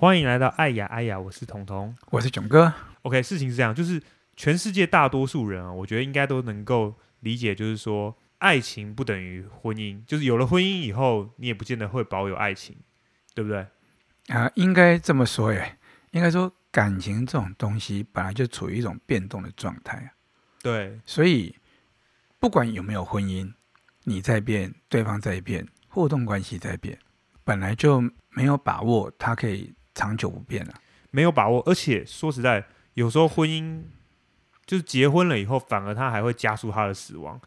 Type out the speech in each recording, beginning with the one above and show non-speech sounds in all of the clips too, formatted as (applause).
欢迎来到爱呀爱呀，我是彤彤，我是囧哥。OK，事情是这样，就是全世界大多数人啊，我觉得应该都能够理解，就是说爱情不等于婚姻，就是有了婚姻以后，你也不见得会保有爱情，对不对？啊，应该这么说耶，应该说感情这种东西本来就处于一种变动的状态。对，所以不管有没有婚姻，你在变，对方在变，互动关系在变，本来就没有把握它可以。长久不变了，没有把握，而且说实在，有时候婚姻就是结婚了以后，反而它还会加速他的死亡。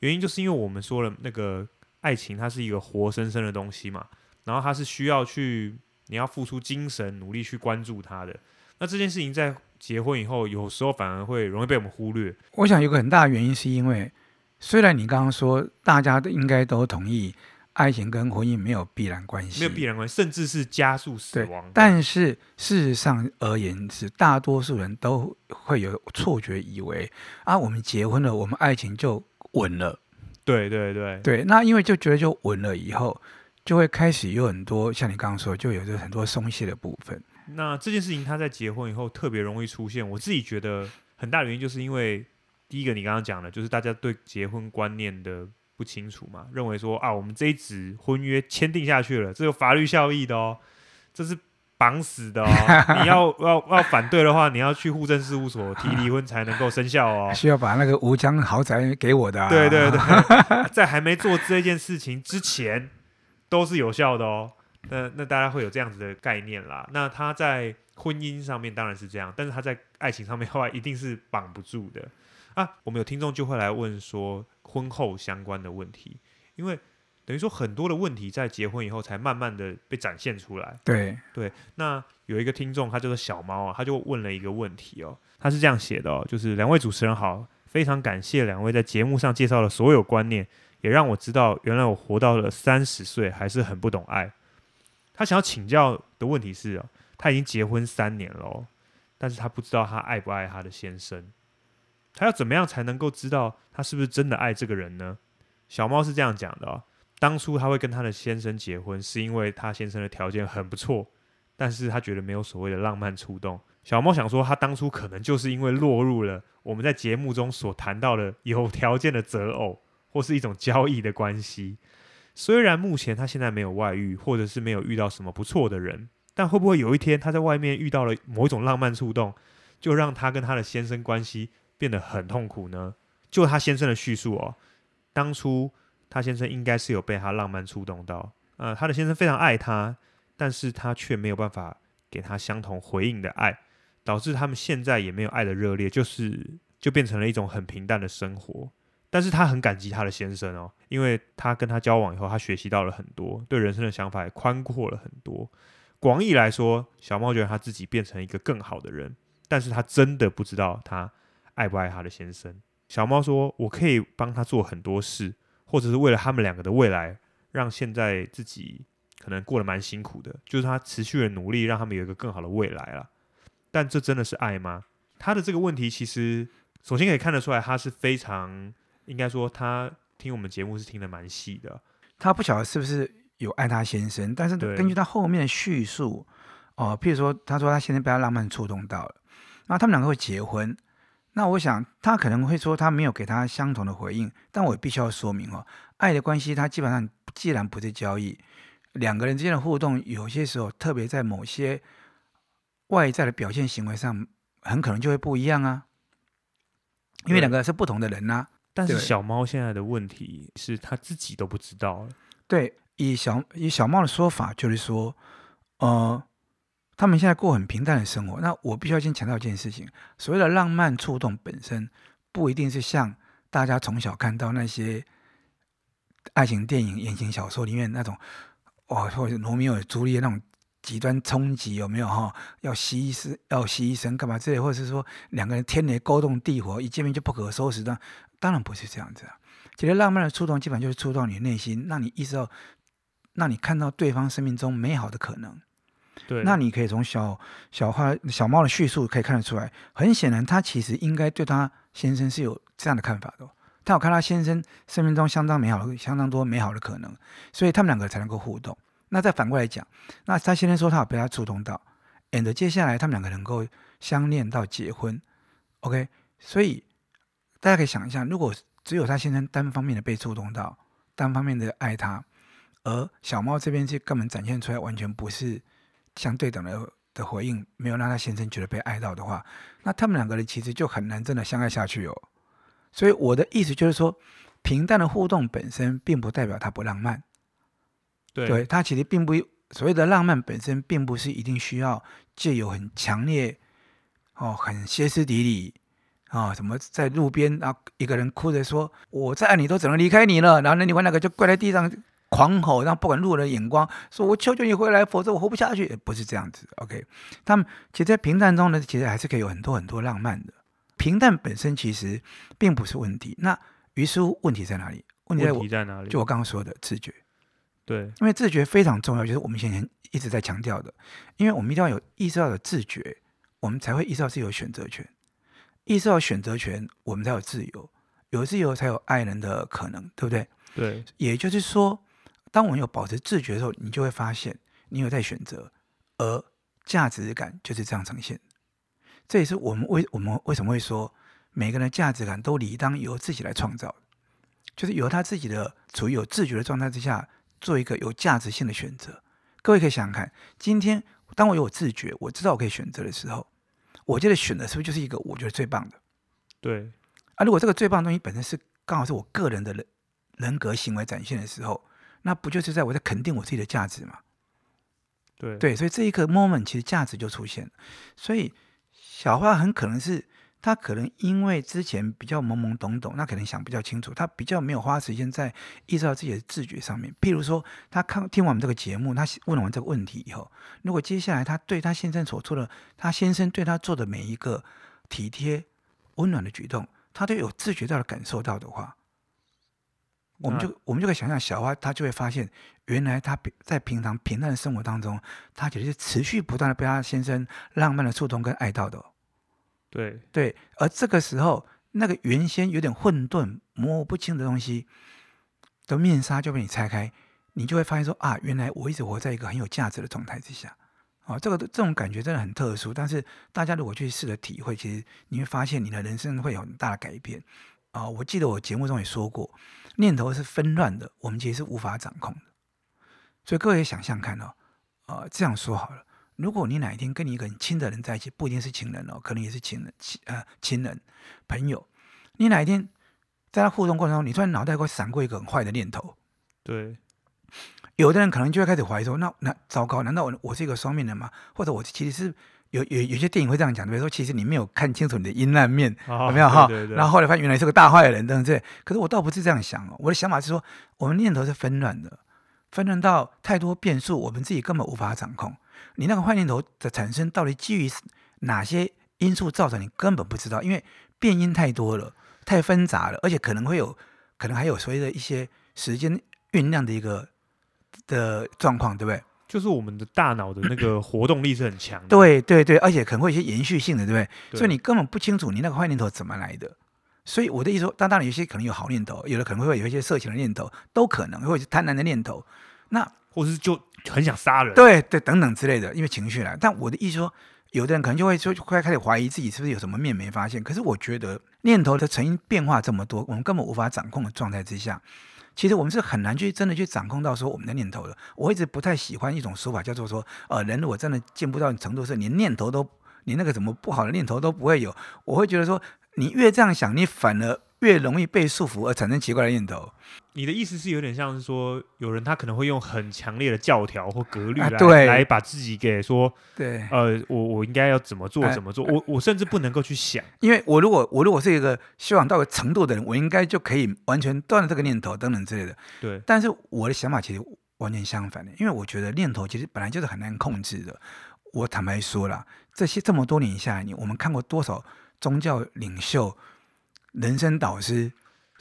原因就是因为我们说了，那个爱情它是一个活生生的东西嘛，然后它是需要去你要付出精神努力去关注它的。那这件事情在结婚以后，有时候反而会容易被我们忽略。我想有个很大的原因是因为，虽然你刚刚说大家都应该都同意。爱情跟婚姻没有必然关系，没有必然关系，甚至是加速死亡。但是事实上而言，是大多数人都会有错觉，以为啊，我们结婚了，我们爱情就稳了。对对对对，那因为就觉得就稳了以后，就会开始有很多像你刚刚说，就有着很多松懈的部分。那这件事情，他在结婚以后特别容易出现。我自己觉得很大的原因，就是因为第一个你刚刚讲的，就是大家对结婚观念的。不清楚嘛？认为说啊，我们这一纸婚约签订下去了，这有法律效益的哦，这是绑死的哦。(laughs) 你要要要反对的话，你要去户政事务所提离婚才能够生效哦。(laughs) 需要把那个吴江豪宅给我的啊。(laughs) 对对对，在还没做这件事情之前，都是有效的哦。那那大家会有这样子的概念啦。那他在婚姻上面当然是这样，但是他在爱情上面的话，一定是绑不住的啊。我们有听众就会来问说。婚后相关的问题，因为等于说很多的问题在结婚以后才慢慢的被展现出来。对对，那有一个听众，他叫做小猫啊，他就问了一个问题哦，他是这样写的哦，就是两位主持人好，非常感谢两位在节目上介绍的所有观念，也让我知道原来我活到了三十岁还是很不懂爱。他想要请教的问题是哦，他已经结婚三年了哦，但是他不知道他爱不爱他的先生。他要怎么样才能够知道他是不是真的爱这个人呢？小猫是这样讲的哦，当初他会跟他的先生结婚，是因为他先生的条件很不错，但是他觉得没有所谓的浪漫触动。小猫想说，他当初可能就是因为落入了我们在节目中所谈到的有条件的择偶，或是一种交易的关系。虽然目前他现在没有外遇，或者是没有遇到什么不错的人，但会不会有一天他在外面遇到了某一种浪漫触动，就让他跟他的先生关系变得很痛苦呢？就他先生的叙述哦，当初他先生应该是有被他浪漫触动到，呃，他的先生非常爱他，但是他却没有办法给他相同回应的爱，导致他们现在也没有爱的热烈，就是就变成了一种很平淡的生活。但是他很感激他的先生哦，因为他跟他交往以后，他学习到了很多，对人生的想法也宽阔了很多。广义来说，小猫觉得他自己变成一个更好的人，但是他真的不知道他。爱不爱他的先生？小猫说：“我可以帮他做很多事，或者是为了他们两个的未来，让现在自己可能过得蛮辛苦的，就是他持续的努力，让他们有一个更好的未来了。但这真的是爱吗？他的这个问题，其实首先可以看得出来，他是非常应该说，他听我们节目是听得蛮细的。他不晓得是不是有爱他先生，但是根据他后面的叙述，哦、呃，譬如说，他说他先生被他浪漫触动到了，那他们两个会结婚。”那我想，他可能会说他没有给他相同的回应，但我必须要说明哦，爱的关系，它基本上既然不是交易，两个人之间的互动，有些时候特别在某些外在的表现行为上，很可能就会不一样啊，因为两个是不同的人呐、啊。但是小猫现在的问题是他自己都不知道。对，以小以小猫的说法就是说，呃。他们现在过很平淡的生活。那我必须要先强调一件事情：所谓的浪漫触动本身，不一定是像大家从小看到那些爱情电影、言情小说里面那种，哦，或者罗密欧与朱丽叶那种极端冲击，有没有哈？要牺牲，要牺牲干嘛之类，或者是说两个人天雷勾动地火，一见面就不可收拾的？当然不是这样子啊。其实浪漫的触动，基本上就是触动你内心，让你意识到，让你看到对方生命中美好的可能。对，那你可以从小小花小猫的叙述可以看得出来，很显然他其实应该对他先生是有这样的看法的。他有看他先生生命中相当美好的、相当多美好的可能，所以他们两个才能够互动。那再反过来讲，那他先生说他有被他触动到，and 接下来他们两个能够相恋到结婚，OK。所以大家可以想一下，如果只有他先生单方面的被触动到，单方面的爱他，而小猫这边是根本展现出来完全不是相对等的的回应，没有让他先生觉得被爱到的话，那他们两个人其实就很难真的相爱下去哦。所以我的意思就是说，平淡的互动本身并不代表他不浪漫。对，对，它其实并不所谓的浪漫本身，并不是一定需要借由很强烈哦，很歇斯底里啊、哦，什么在路边啊一个人哭着说我再爱你都只能离开你了，然后那另外那个就跪在地上狂吼，然后不管路人的眼光，说我求求你回来，否则我活不下去。不是这样子，OK？他们其实，在平淡中呢，其实还是可以有很多很多浪漫的。平淡本身其实并不是问题，那于是乎问题在哪里？问题在，哪里？就我刚刚说的自觉。对，因为自觉非常重要，就是我们先前一直在强调的，因为我们一定要有意识到的自觉，我们才会意识到自己有选择权。意识到选择权，我们才有自由，有自由才有爱人的可能，对不对？对。也就是说，当我们有保持自觉的时候，你就会发现你有在选择，而价值感就是这样呈现。这也是我们为我们为什么会说每个人的价值感都理当由自己来创造，就是由他自己的处于有自觉的状态之下，做一个有价值性的选择。各位可以想想看，今天当我有自觉，我知道我可以选择的时候，我觉得选的是不是就是一个我觉得最棒的？对。啊，如果这个最棒的东西本身是刚好是我个人的人人格行为展现的时候，那不就是在我在肯定我自己的价值吗？对对，所以这一个 moment 其实价值就出现了，所以。小花很可能是他可能因为之前比较懵懵懂懂，那可能想比较清楚，他比较没有花时间在意识到自己的自觉上面。譬如说，他看听完我们这个节目，他问完这个问题以后，如果接下来他对他先生所做的，他先生对他做的每一个体贴、温暖的举动，他都有自觉到的感受到的话，我们就我们就可以想象，小花她就会发现，原来他在平常平淡的生活当中，她其实是持续不断的被他先生浪漫的触动跟爱到的。对对，而这个时候，那个原先有点混沌、模糊不清的东西的面纱就被你拆开，你就会发现说啊，原来我一直活在一个很有价值的状态之下。啊，这个这种感觉真的很特殊。但是大家如果去试着体会，其实你会发现你的人生会有很大的改变。啊，我记得我节目中也说过，念头是纷乱的，我们其实是无法掌控的。所以各位想象看哦，啊，这样说好了。如果你哪一天跟你一个很亲的人在一起，不一定是情人哦，可能也是情人、亲呃亲人、朋友。你哪一天在他互动过程中，你突然脑袋会闪过一个很坏的念头，对，有的人可能就会开始怀疑说：那那糟糕，难道我我是一个双面人吗？或者我其实是有有有些电影会这样讲，比如说其实你没有看清楚你的阴暗面，哦、有没有哈？然后后来发现原来是个大坏人等等这。可是我倒不是这样想哦，我的想法是说，我们念头是纷乱的，纷乱到太多变数，我们自己根本无法掌控。你那个坏念头的产生，到底基于哪些因素造成？你根本不知道，因为变因太多了，太纷杂了，而且可能会有，可能还有所谓的一些时间酝酿的一个的状况，对不对？就是我们的大脑的那个活动力是很强的，对对对，而且可能会有一些延续性的，对不对？对，所以你根本不清楚你那个坏念头怎么来的。所以我的意思说，当当然有些可能有好念头，有的可能会有一些色情的念头，都可能，或者是贪婪的念头，那或是就。很想杀人，对对，等等之类的，因为情绪来。但我的意思说，有的人可能就会说，会开始怀疑自己是不是有什么面没发现。可是我觉得，念头的成因变化这么多，我们根本无法掌控的状态之下，其实我们是很难去真的去掌控到说我们的念头的。我一直不太喜欢一种说法，叫做说，呃，人如果真的进步到程度是，连念头都，你那个什么不好的念头都不会有，我会觉得说，你越这样想，你反而。越容易被束缚而产生奇怪的念头。你的意思是有点像是说，有人他可能会用很强烈的教条或格律来、啊、来把自己给说，对，呃，我我应该要怎么做怎么做，我我甚至不能够去想，因为我如果我如果是一个修养到个程度的人，我应该就可以完全断了这个念头等等之类的。对，但是我的想法其实完全相反的，因为我觉得念头其实本来就是很难控制的。我坦白说了，这些这么多年下来，你我们看过多少宗教领袖？人生导师，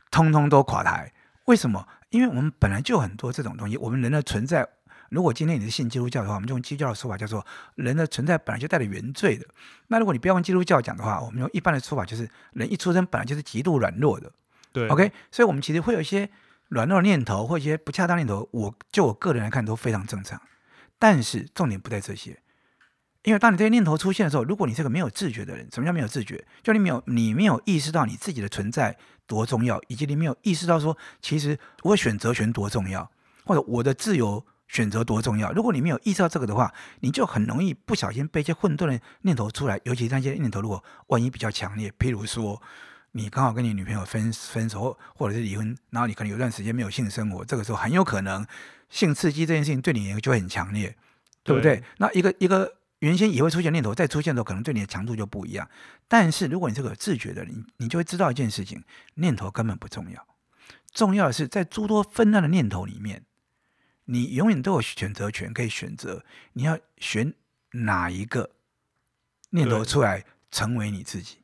通通都垮台。为什么？因为我们本来就很多这种东西。我们人的存在，如果今天你是信基督教的话，我们就用基督教的说法叫做人的存在本来就带着原罪的。那如果你不要用基督教讲的话，我们用一般的说法就是人一出生本来就是极度软弱的。对，OK，所以我们其实会有一些软弱的念头或一些不恰当念头，我就我个人来看都非常正常。但是重点不在这些，因为当你这些念头出现的时候，如果你是个没有自觉的人，什么叫没有自觉？就你没有你没有意识到你自己的存在多重要，以及你没有意识到说，其实我选择权多重要，或者我的自由选择多重要。如果你没有意识到这个的话，你就很容易不小心被一些混沌的念头出来，尤其是那些念头如果万一比较强烈，譬如说。你刚好跟你女朋友分分手，或者是离婚，然后你可能有段时间没有性生活，这个时候很有可能性刺激这件事情对你就会很强烈，对不对？对，那一个一个原先也会出现念头，再出现的时候，可能对你的强度就不一样。但是如果你是个自觉的，人你就会知道一件事情：念头根本不重要，重要的是在诸多纷乱的念头里面，你永远都有选择权，可以选择你要选哪一个念头出来成为你自己。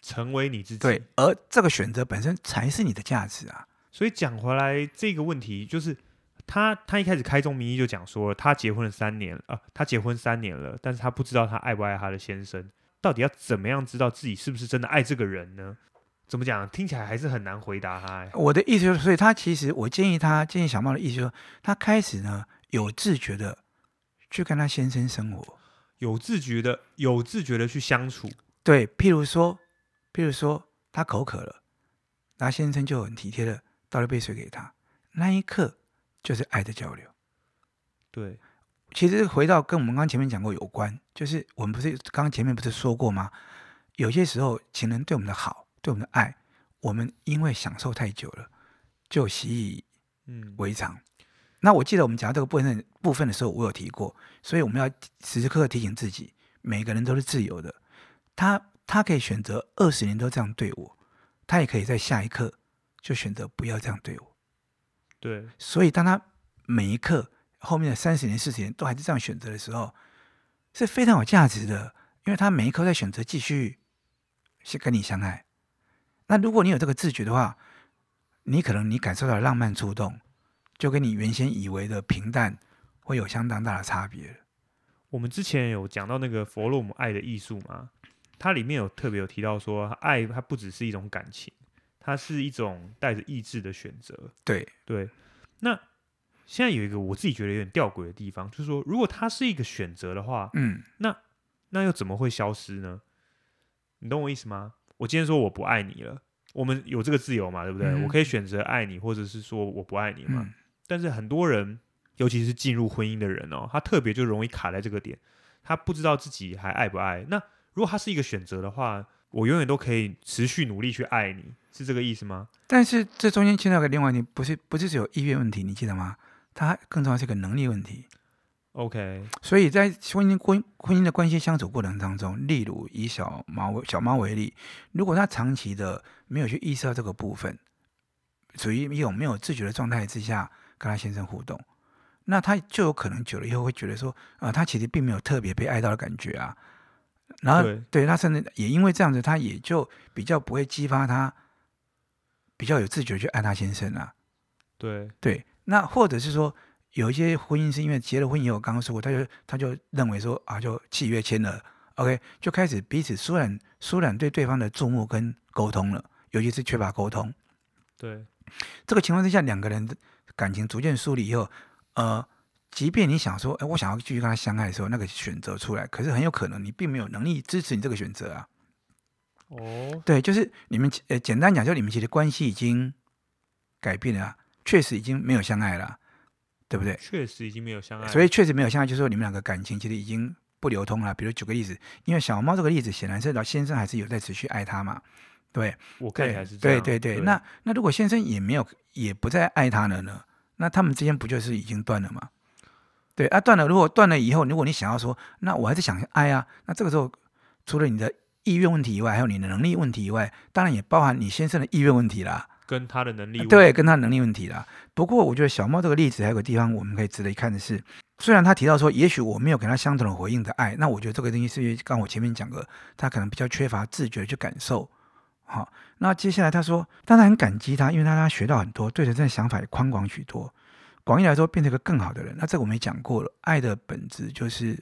成为你自己，对，而这个选择本身才是你的价值啊。所以讲回来，这个问题就是他，他一开始开宗明义就讲说，他结婚了三年啊，他结婚三年了，但是他不知道他爱不爱他的先生，到底要怎么样知道自己是不是真的爱这个人呢？怎么讲？听起来还是很难回答他。我的意思就是，所以他其实，我建议他，建议小猫的意思就是说，他开始呢有自觉的去跟他先生生活，有自觉的，有自觉的去相处。对，譬如说。譬如说，他口渴了，那先生就很体贴的倒了杯水给他，那一刻就是爱的交流。对，其实回到跟我们刚前面讲过有关，就是我们不是刚刚前面不是说过吗？有些时候情人对我们的好，对我们的爱，我们因为享受太久了，就习以为常。嗯、那我记得我们讲到这个部分部分的时候，我有提过，所以我们要时时刻刻提醒自己，每个人都是自由的。他。他可以选择二十年都这样对我，他也可以在下一刻就选择不要这样对我。对，所以当他每一刻后面的三十年、四十年都还是这样选择的时候，是非常有价值的，因为他每一刻在选择继续是跟你相爱。那如果你有这个自觉的话，你可能你感受到浪漫触动，就跟你原先以为的平淡会有相当大的差别。我们之前有讲到那个弗洛姆爱的艺术吗？它里面有特别有提到说，爱它不只是一种感情，它是一种带着意志的选择。对对。那现在有一个我自己觉得有点吊诡的地方，就是说，如果它是一个选择的话，嗯，那那又怎么会消失呢？你懂我意思吗？我今天说我不爱你了，我们有这个自由嘛，对不对？嗯、我可以选择爱你，或者是说我不爱你嘛。嗯、但是很多人，尤其是进入婚姻的人哦，他特别就容易卡在这个点，他不知道自己还爱不爱。那如果他是一个选择的话，我永远都可以持续努力去爱你，是这个意思吗？但是这中间牵到个另外问题，不是不是只有意愿问题，你记得吗？它更重要是个能力问题。OK，所以在婚姻婚婚姻的关系相处过程当中，例如以小猫小猫为例，如果他长期的没有去意识到这个部分，处于一种没有自觉的状态之下跟他先生互动，那他就有可能久了以后会觉得说，啊、呃，他其实并没有特别被爱到的感觉啊。然后，对，对他甚至也因为这样子，他也就比较不会激发他比较有自觉去爱他先生啊。对对，那或者是说，有一些婚姻是因为结了婚以后，刚刚说过，他就他就认为说啊，就契约签了，OK，就开始彼此疏远疏远对对方的注目跟沟通了，尤其是缺乏沟通。对，这个情况之下，两个人的感情逐渐疏离以后，呃。即便你想说，哎，我想要继续跟他相爱的时候，那个选择出来，可是很有可能你并没有能力支持你这个选择啊。哦，对，就是你们呃，简单讲，就你们其实关系已经改变了，确实已经没有相爱了，对不对？确实已经没有相爱，所以确实没有相爱，就是说你们两个感情其实已经不流通了。比如举个例子，因为小猫这个例子，显然是老先生还是有在持续爱他嘛，对，我看还是这样，对对对。对那那如果先生也没有，也不再爱他了呢？那他们之间不就是已经断了吗？对啊，断了。如果断了以后，如果你想要说，那我还是想爱啊，那这个时候除了你的意愿问题以外，还有你的能力问题以外，当然也包含你先生的意愿问题啦，跟他的能力问题，对，跟他的能力问题啦。不过我觉得小猫这个例子还有个地方我们可以值得一看的是，虽然他提到说，也许我没有给他相同的回应的爱，那我觉得这个东西是因为刚我前面讲的，他可能比较缺乏自觉去感受。好，那接下来他说，当然很感激他，因为他他学到很多，对人生的想法也宽广许多。广义来说，变成一个更好的人。那这个我们也讲过了，爱的本质就是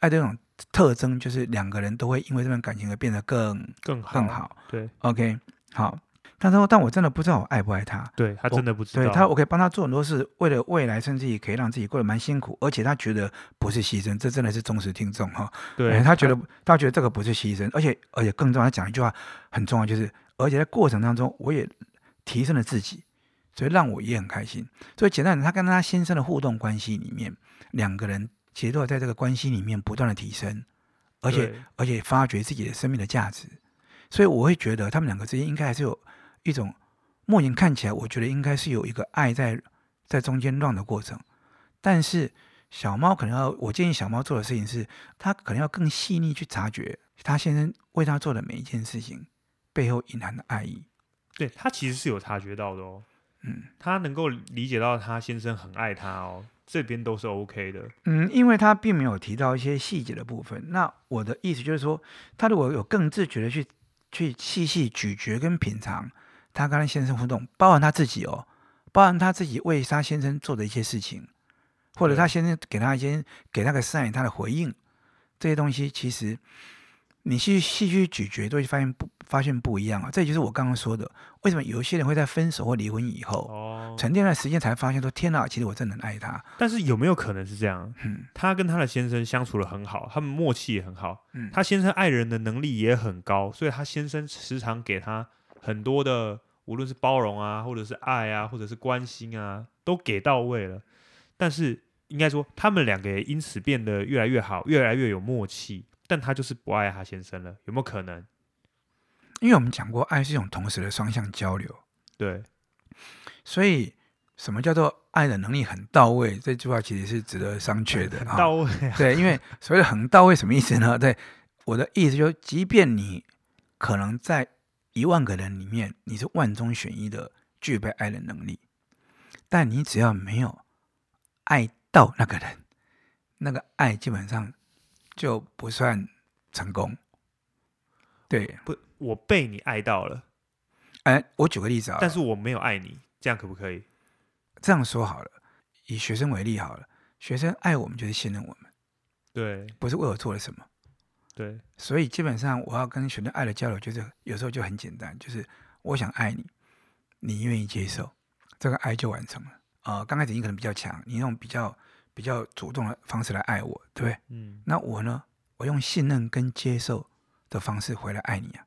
爱的这种特征，就是两个人都会因为这段感情而变得更更好更好。对，OK，好。但他说，但我真的不知道我爱不爱他。对他真的不知道。对他，我可以帮他做很多事，为了未来，甚至也可以让自己过得蛮辛苦。而且他觉得不是牺牲，这真的是忠实听众哈。对、哎，他觉得他，他觉得这个不是牺牲，而且而且更重要，他讲一句话很重要，就是而且在过程当中，我也提升了自己，所以让我也很开心。所以简单的，他跟他先生的互动关系里面，两个人其实都在这个关系里面不断的提升，而且而且发掘自己的生命的价值。所以我会觉得他们两个之间应该还是有一种。目前看起来，我觉得应该是有一个爱在在中间乱的过程，但是小猫可能要，我建议小猫做的事情是，他可能要更细腻去察觉他先生为他做的每一件事情背后隐含的爱意。对，他其实是有察觉到的哦，嗯，他能够理解到他先生很爱他哦，这边都是 OK 的。嗯，因为他并没有提到一些细节的部分。那我的意思就是说，他如果有更自觉的去去细细咀嚼跟品尝。他跟他先生互动，包含他自己哦，包含他自己为他先生做的一些事情，或者他先生给他一些给那个 sign，他的回应，这些东西其实你去细去咀嚼，都会发现不发现不一样啊。这就是我刚刚说的，为什么有些人会在分手或离婚以后，哦，沉淀了时间才发现说，天哪，其实我真的很爱他。但是有没有可能是这样？嗯，他跟他的先生相处的很好，他们默契也很好，嗯，他先生爱人的能力也很高，所以他先生时常给他。很多的，无论是包容啊，或者是爱啊，或者是关心啊，都给到位了。但是应该说，他们两个也因此变得越来越好，越来越有默契。但他就是不爱他先生了，有没有可能？因为我们讲过，爱是一种同时的双向交流。对。所以，什么叫做爱的能力很到位？这句话其实是值得商榷的。很到位啊。对，因为所谓的很到位什么意思呢？对，我的意思就是，即便你可能在。一万个人里面，你是万中选一的具备爱的能力，但你只要没有爱到那个人，那个爱基本上就不算成功。对，不，我被你爱到了。哎，我举个例子啊，但是我没有爱你，这样可不可以？这样说好了，以学生为例好了，学生爱我们就是信任我们，对，不是为我做了什么。对，所以基本上我要跟学生爱的交流，就是有时候就很简单，就是我想爱你，你愿意接受，这个爱就完成了。呃，刚开始你可能比较强，你用比较比较主动的方式来爱我，对不对？嗯。那我呢？我用信任跟接受的方式回来爱你啊。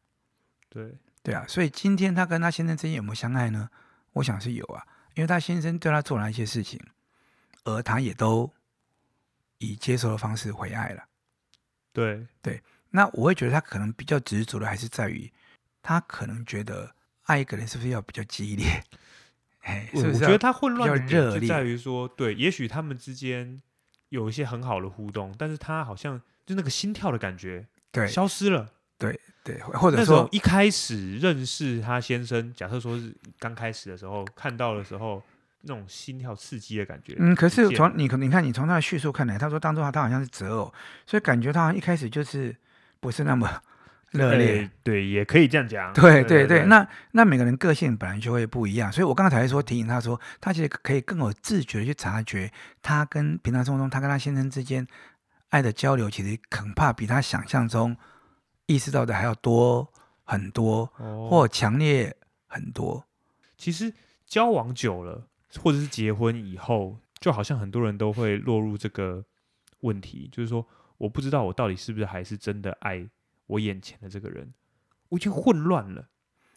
对对啊，所以今天他跟他先生之间有没有相爱呢？我想是有啊，因为他先生对他做了一些事情，而他也都以接受的方式回爱了。对对，那我会觉得他可能比较执着的，还是在于他可能觉得爱一个人是不是要比较激烈？(laughs) 哎，是不是？我觉得他混乱的点就在于说，对，也许他们之间有一些很好的互动，但是他好像就那个心跳的感觉，对，消失了。对对，或者说一开始认识他先生，假设说是刚开始的时候看到的时候。那种心跳刺激的感觉。嗯，可是从你可你看，你从他的叙述看来，他说当中他好像是择偶，所以感觉他好像一开始就是不是那么热烈。对，对，也可以这样讲。对对对，对，对，那那每个人个性本来就会不一样，所以我刚才说提醒他说，他其实可以更有自觉的去察觉，他跟平常生活中他跟他先生之间爱的交流，其实恐怕比他想象中意识到的还要多很多，哦、或强烈很多。其实交往久了。或者是结婚以后，就好像很多人都会落入这个问题，就是说，我不知道我到底是不是还是真的爱我眼前的这个人，我已经混乱了，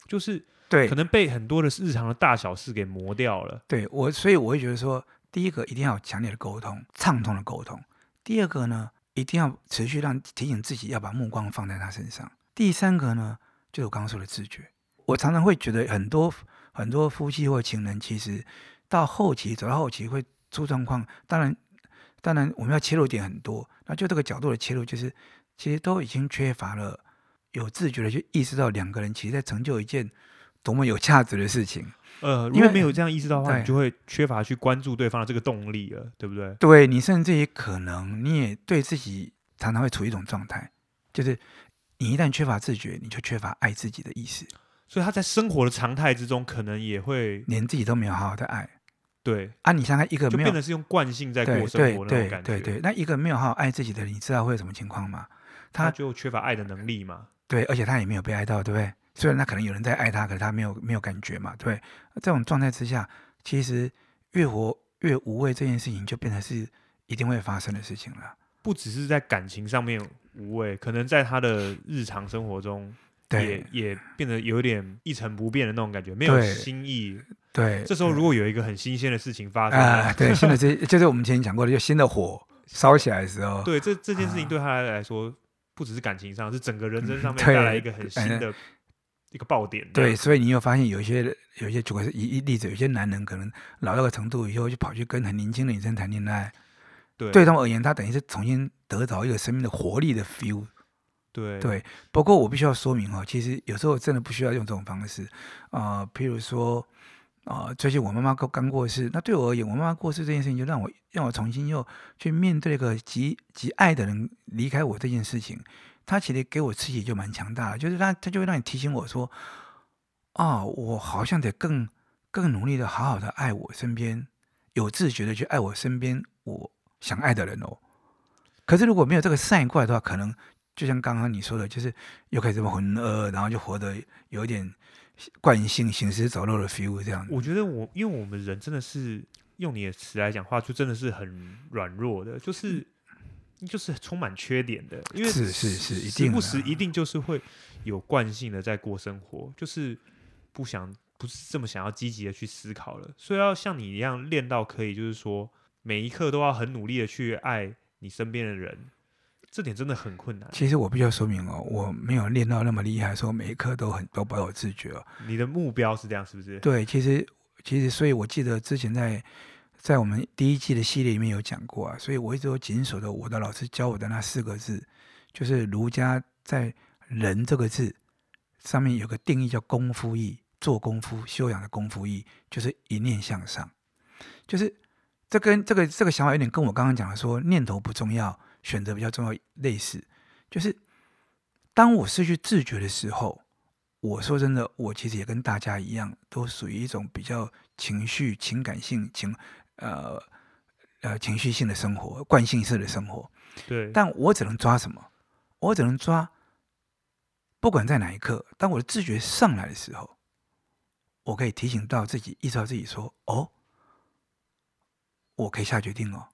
就是对，可能被很多的日常的大小事给磨掉了。对我，所以我会觉得说，第一个一定要有强烈的沟通，畅通的沟通；第二个呢，一定要持续让提醒自己要把目光放在他身上；第三个呢，就是我刚刚说的自觉。我常常会觉得很多很多夫妻或情人其实。到后期走到后期会出状况，当然，当然我们要切入点很多。那就这个角度的切入，就是其实都已经缺乏了有自觉的去意识到两个人其实在成就一件多么有价值的事情。呃，因为没有这样意识到的话，你就会缺乏去关注对方的这个动力了，对不对？对，你甚至也可能你也对自己常常会处于一种状态，就是你一旦缺乏自觉，你就缺乏爱自己的意识。所以他在生活的常态之中，可能也会连自己都没有好好的爱。对啊，你想想一个没有，就变得是用惯性在过生活那种感觉。对对那一个没有好好爱自己的人，你知道会有什么情况吗？他，他就缺乏爱的能力嘛。对，而且他也没有被爱到，对不对？虽然他可能有人在爱他，可是他没有没有感觉嘛，对。这种状态之下，其实越活越无味，这件事情就变成是一定会发生的事情了。不只是在感情上面无味，可能在他的日常生活中。也也变得有点一成不变的那种感觉，没有新意。对，这时候如果有一个很新鲜的事情发生，啊，对，新的这就是我们前面讲过的，就新的火烧起来的时候，对，这这件事情对他来说，不只是感情上，是整个人生上面带来一个很新的一个爆点。对，所以你有发现有一些有一些，举个一一例子，有些男人可能老到个程度以后，就跑去跟很年轻的女生谈恋爱，对，对他们而言，他等于是重新得到一个生命的活力的 feel。对对，不过我必须要说明哦，其实有时候真的不需要用这种方式啊、呃。譬如说啊、呃，最近我妈妈刚刚过世，那对我而言，我妈妈过世这件事情，就让我让我重新又去面对一个极极爱的人离开我这件事情。他其实给我刺激就蛮强大的，就是他他就会让你提醒我说，啊、哦，我好像得更更努力的好好的爱我身边有自觉的去爱我身边我想爱的人哦。可是如果没有这个善意过来的话，可能。就像刚刚你说的，就是又开始这么浑噩，然后就活得有一点惯性行尸走肉的 feel 这样。我觉得我，因为我们人真的是用你的词来讲话，就真的是很软弱的，就是就是充满缺点的。因为是是是，一定时不时一定就是会有惯性的在过生活，就是不想不是这么想要积极的去思考了。所以要像你一样练到可以，就是说每一刻都要很努力的去爱你身边的人。这点真的很困难。其实我必须要说明哦，我没有练到那么厉害，说每一刻都很都保有自觉哦。你的目标是这样，是不是？对，其实其实，所以我记得之前在在我们第一季的系列里面有讲过啊，所以我一直都谨守着我的老师教我的那四个字，就是儒家在“仁”这个字上面有个定义叫功夫义，做功夫修养的功夫义，就是一念向上，就是这跟这个这个想法有点跟我刚刚讲的说念头不重要。选择比较重要，类似就是当我失去自觉的时候，我说真的，我其实也跟大家一样，都属于一种比较情绪、情感性、情呃呃情绪性的生活，惯性式的生活。对，但我只能抓什么？我只能抓，不管在哪一刻，当我的自觉上来的时候，我可以提醒到自己，意识到自己说：“哦，我可以下决定哦。”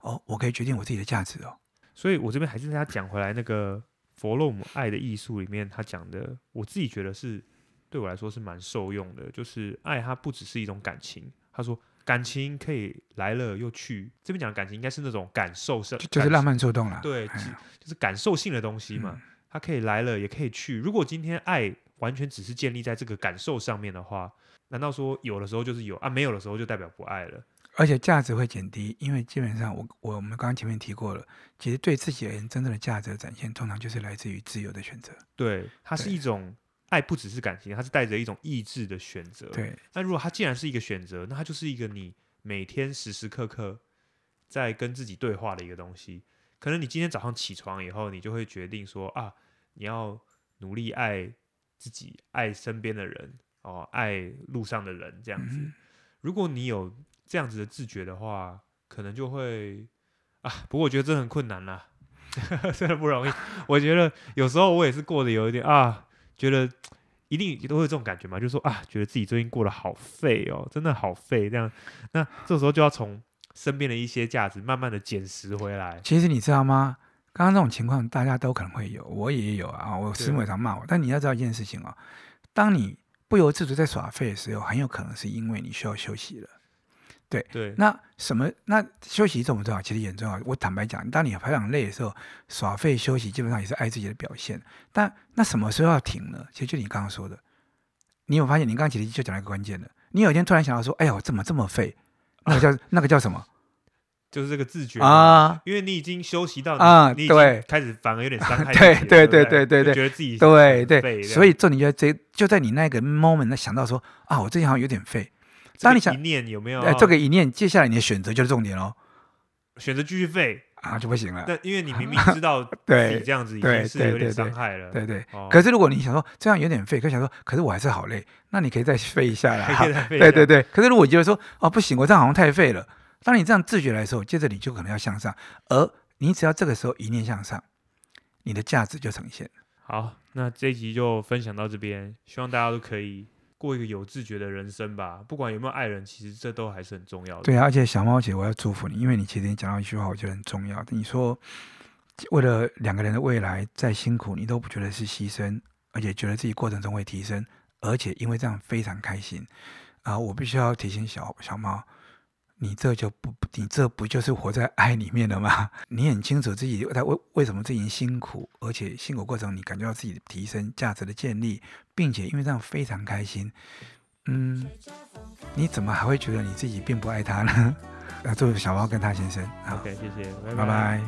哦，我可以决定我自己的价值哦。所以，我这边还是跟他讲回来，那个弗洛姆《爱的艺术》里面，他讲的，我自己觉得是对我来说是蛮受用的。就是爱，它不只是一种感情。他说，感情可以来了又去。这边讲的感情，应该是那种感受上，就是浪漫触动了。对，就是感受性的东西嘛。嗯、它可以来了，也可以去。如果今天爱完全只是建立在这个感受上面的话，难道说有的时候就是有啊，没有的时候就代表不爱了？而且价值会减低，因为基本上我我我们刚刚前面提过了，其实对自己而言，真正的价值的展现，通常就是来自于自由的选择。对，它是一种爱，不只是感情，它是带着一种意志的选择。对，那如果它既然是一个选择，那它就是一个你每天时时刻刻在跟自己对话的一个东西。可能你今天早上起床以后，你就会决定说啊，你要努力爱自己，爱身边的人哦，爱路上的人这样子。嗯、如果你有这样子的自觉的话，可能就会啊。不过我觉得这很困难啦，(laughs) 真的不容易。我觉得有时候我也是过得有一点啊，觉得一定都会有这种感觉嘛，就是说啊，觉得自己最近过得好废哦，真的好废。这样，那这时候就要从身边的一些价值慢慢的捡拾回来。其实你知道吗？刚刚这种情况大家都可能会有，我也有啊。我师母也常骂我，但你要知道一件事情哦，当你不由自主在耍废的时候，很有可能是因为你需要休息了。对对，那什么？那休息重不重要？其实也很重要。我坦白讲，当你非常累的时候，耍废休息基本上也是爱自己的表现。但那什么时候要停呢？其实就你刚刚说的，你有发现？你刚刚其实就讲了一个关键的。你有一天突然想到说：“哎呀，我怎么这么废？”那个叫 (laughs) 那个叫什么？就是这个自觉啊，因为你已经休息到啊，对，开始反而有点伤害。(laughs) 对对对对对对，觉得自己对对，所以重点就在这，就在你那个 moment，那想到说：“啊，我最近好像有点废。”当你想一念有没有？哎，这个一念，接下来你的选择就是重点哦。选择继续废啊，就不行了。但因为你明明知道 (laughs) 对这样子已对经是有点对对伤害了，对对。哦可是如果你想说这样有点废，可是想说，可是我还是好累，那你可以再废一下啦。(laughs) 可以再废一下 (laughs) 对对对。可是如果你觉得说，哦不行，我这样好像太废了。当你这样自觉来的时候，接着你就可能要向上，而你只要这个时候一念向上，你的价值就呈现。好，那这一集就分享到这边，希望大家都可以过一个有自觉的人生吧。不管有没有爱人，其实这都还是很重要的。对啊，而且小猫姐，我要祝福你，因为你其实你讲到一句话，我觉得很重要。你说为了两个人的未来再辛苦，你都不觉得是牺牲，而且觉得自己过程中会提升，而且因为这样非常开心啊！我必须要提醒小小猫。你这就不，你这不就是活在爱里面了吗？(laughs) 你很清楚自己在为为什么自己辛苦，而且辛苦过程你感觉到自己的提升、价值的建立，并且因为这样非常开心，嗯，你怎么还会觉得你自己并不爱他呢？(laughs) 啊，祝小猫跟他先生好，OK，谢谢，拜拜。拜拜